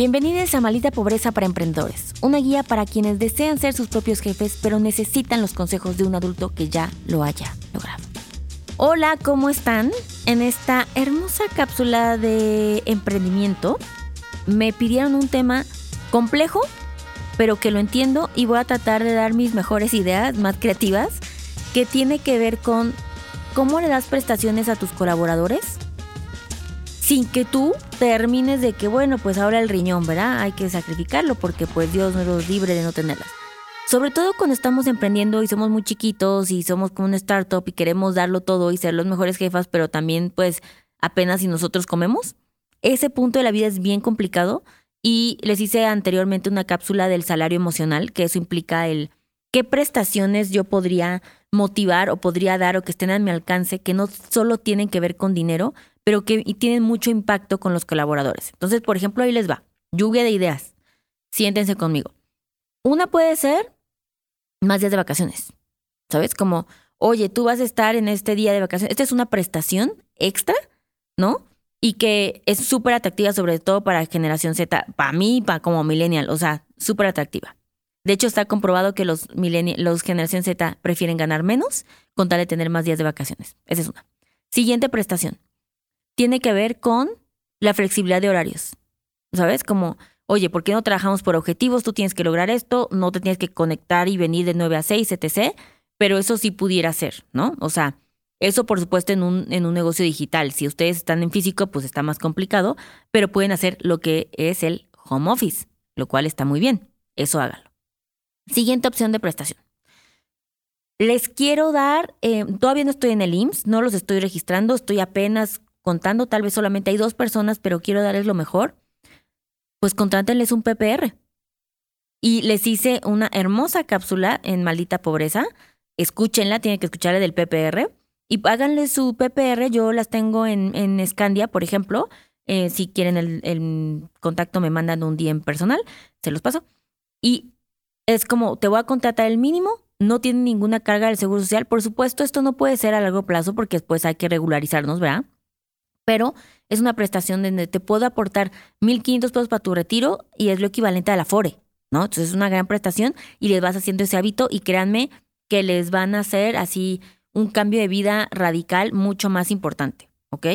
Bienvenidos a Malita Pobreza para Emprendedores, una guía para quienes desean ser sus propios jefes pero necesitan los consejos de un adulto que ya lo haya logrado. Hola, ¿cómo están? En esta hermosa cápsula de emprendimiento me pidieron un tema complejo, pero que lo entiendo y voy a tratar de dar mis mejores ideas más creativas que tiene que ver con cómo le das prestaciones a tus colaboradores sin que tú termines de que, bueno, pues ahora el riñón, ¿verdad? Hay que sacrificarlo porque pues Dios nos libre de no tenerlas. Sobre todo cuando estamos emprendiendo y somos muy chiquitos y somos como una startup y queremos darlo todo y ser los mejores jefas, pero también pues apenas si nosotros comemos. Ese punto de la vida es bien complicado y les hice anteriormente una cápsula del salario emocional, que eso implica el qué prestaciones yo podría motivar o podría dar o que estén a mi alcance, que no solo tienen que ver con dinero, pero que tienen mucho impacto con los colaboradores. Entonces, por ejemplo, ahí les va. Lluvia de ideas. Siéntense conmigo. Una puede ser más días de vacaciones. ¿Sabes? Como, oye, tú vas a estar en este día de vacaciones. Esta es una prestación extra, ¿no? Y que es súper atractiva, sobre todo para generación Z, para mí, para como millennial, o sea, súper atractiva. De hecho, está comprobado que los, los generación Z prefieren ganar menos con tal de tener más días de vacaciones. Esa es una. Siguiente prestación tiene que ver con la flexibilidad de horarios. ¿Sabes? Como, oye, ¿por qué no trabajamos por objetivos? Tú tienes que lograr esto, no te tienes que conectar y venir de 9 a 6, etc. Pero eso sí pudiera ser, ¿no? O sea, eso por supuesto en un, en un negocio digital. Si ustedes están en físico, pues está más complicado, pero pueden hacer lo que es el home office, lo cual está muy bien. Eso hágalo. Siguiente opción de prestación. Les quiero dar, eh, todavía no estoy en el IMSS, no los estoy registrando, estoy apenas contando, tal vez solamente hay dos personas, pero quiero darles lo mejor, pues contrátenles un PPR. Y les hice una hermosa cápsula en Maldita Pobreza. Escúchenla, tienen que escucharle del PPR. Y háganle su PPR, yo las tengo en, en Scandia, por ejemplo. Eh, si quieren el, contacto, me mandan un en personal, se los paso. Y es como, te voy a contratar el mínimo, no tiene ninguna carga del Seguro Social. Por supuesto, esto no puede ser a largo plazo porque después hay que regularizarnos, ¿verdad? Pero es una prestación donde te puedo aportar 1.500 pesos para tu retiro y es lo equivalente a la FORE, ¿no? Entonces es una gran prestación y les vas haciendo ese hábito y créanme que les van a hacer así un cambio de vida radical mucho más importante, ¿ok?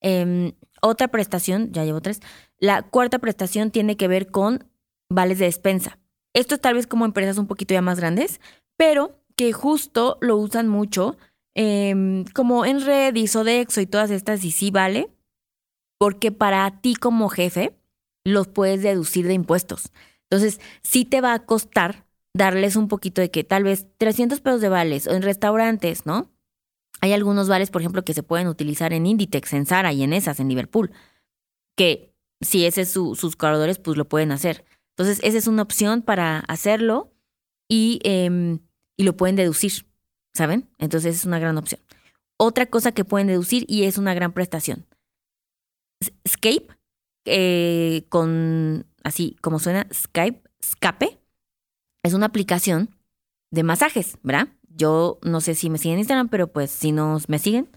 Em, otra prestación, ya llevo tres, la cuarta prestación tiene que ver con vales de despensa. Esto es tal vez como empresas un poquito ya más grandes, pero que justo lo usan mucho Em, como en Redis o Dexo y todas estas, y sí vale, porque para ti como jefe los puedes deducir de impuestos. Entonces, sí te va a costar darles un poquito de que tal vez 300 pesos de vales o en restaurantes, ¿no? Hay algunos vales, por ejemplo, que se pueden utilizar en Inditex, en Zara y en esas, en Liverpool, que si ese es su, sus corredores, pues lo pueden hacer. Entonces, esa es una opción para hacerlo y, em, y lo pueden deducir. ¿Saben? Entonces es una gran opción. Otra cosa que pueden deducir y es una gran prestación. Skype, eh, con así como suena Skype, Scape, es una aplicación de masajes, ¿verdad? Yo no sé si me siguen en Instagram, pero pues si no me siguen,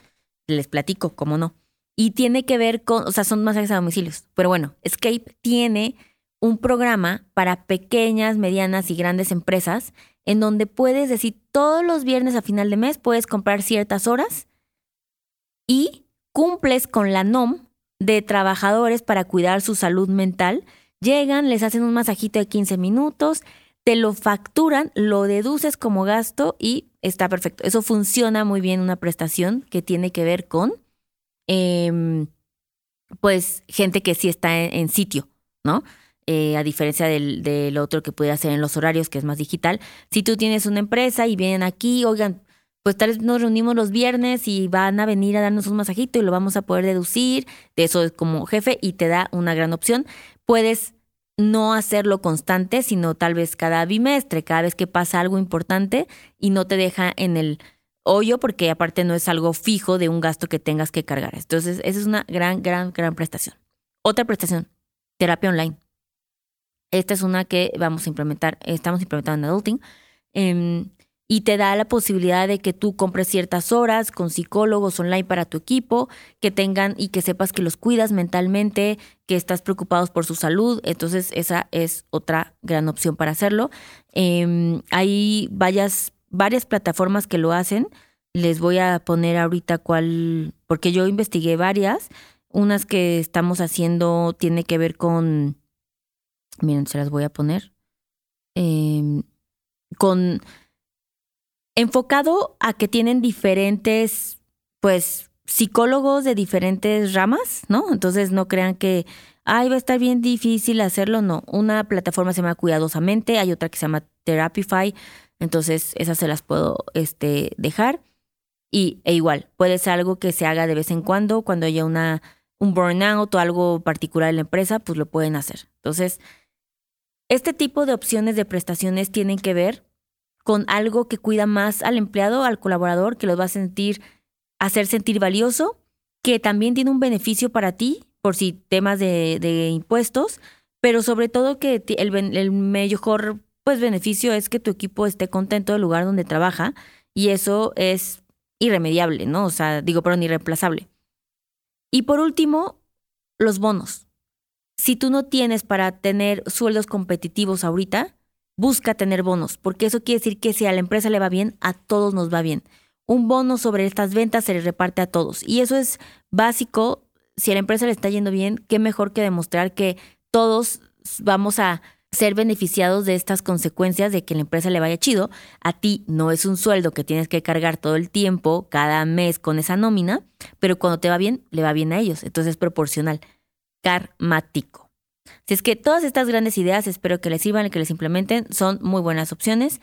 les platico, cómo no. Y tiene que ver con, o sea, son masajes a domicilios. Pero bueno, Skype tiene un programa para pequeñas, medianas y grandes empresas en donde puedes decir todos los viernes a final de mes puedes comprar ciertas horas y cumples con la NOM de trabajadores para cuidar su salud mental. Llegan, les hacen un masajito de 15 minutos, te lo facturan, lo deduces como gasto y está perfecto. Eso funciona muy bien, una prestación que tiene que ver con, em, pues, gente que sí está en sitio, ¿no? Eh, a diferencia del, del, otro que puede hacer en los horarios, que es más digital. Si tú tienes una empresa y vienen aquí, oigan, pues tal vez nos reunimos los viernes y van a venir a darnos un masajito y lo vamos a poder deducir de eso como jefe y te da una gran opción. Puedes no hacerlo constante, sino tal vez cada bimestre, cada vez que pasa algo importante y no te deja en el hoyo porque aparte no es algo fijo de un gasto que tengas que cargar. Entonces, esa es una gran, gran, gran prestación. Otra prestación, terapia online. Esta es una que vamos a implementar, estamos implementando en Adulting. Em, y te da la posibilidad de que tú compres ciertas horas con psicólogos online para tu equipo, que tengan y que sepas que los cuidas mentalmente, que estás preocupados por su salud. Entonces esa es otra gran opción para hacerlo. Em, hay varias, varias plataformas que lo hacen. Les voy a poner ahorita cuál, porque yo investigué varias. Unas que estamos haciendo tiene que ver con, miren, se las voy a poner, em, con enfocado a que tienen diferentes, pues, psicólogos de diferentes ramas, ¿no? Entonces no crean que, ay, va a estar bien difícil hacerlo, no. Una plataforma se llama Cuidadosamente, hay otra que se llama Therapify, entonces esas se las puedo este, dejar. Y e igual, puede ser algo que se haga de vez en cuando, cuando haya una, un burnout o algo particular en la empresa, pues lo pueden hacer. Entonces, este tipo de opciones de prestaciones tienen que ver con algo que cuida más al empleado, al colaborador, que los va a sentir, hacer sentir valioso, que también tiene un beneficio para ti, por si temas de, impuestos, pero sobre todo que el, el mejor pues, beneficio es que tu equipo esté contento del lugar donde trabaja y eso es irremediable, ¿no? O sea, digo, perdón, irreemplazable. Y por último, los bonos. Si tú no tienes para tener sueldos competitivos ahorita, busca tener bonos, porque eso quiere decir que si a la empresa le va bien, a todos nos va bien. Un bono sobre estas ventas se le reparte a todos. Y eso es básico. Si a la empresa le está yendo bien, qué mejor que demostrar que todos vamos a ser beneficiados de estas consecuencias de que la empresa le vaya chido. A ti no es un sueldo que tienes que cargar todo el tiempo, cada mes con esa nómina, pero cuando te va bien, le va bien a ellos. Entonces es proporcional, karmático. Si es que todas estas grandes ideas espero que les sirvan y que les implementen. Son muy buenas opciones,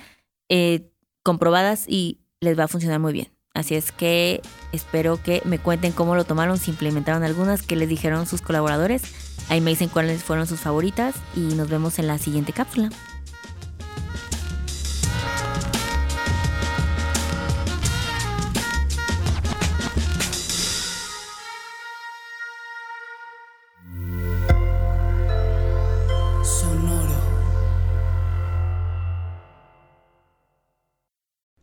eh, comprobadas y les va a funcionar muy bien. Así es que espero que me cuenten cómo lo tomaron, si implementaron algunas, qué les dijeron sus colaboradores. Ahí me dicen cuáles fueron sus favoritas y nos vemos en la siguiente cápsula.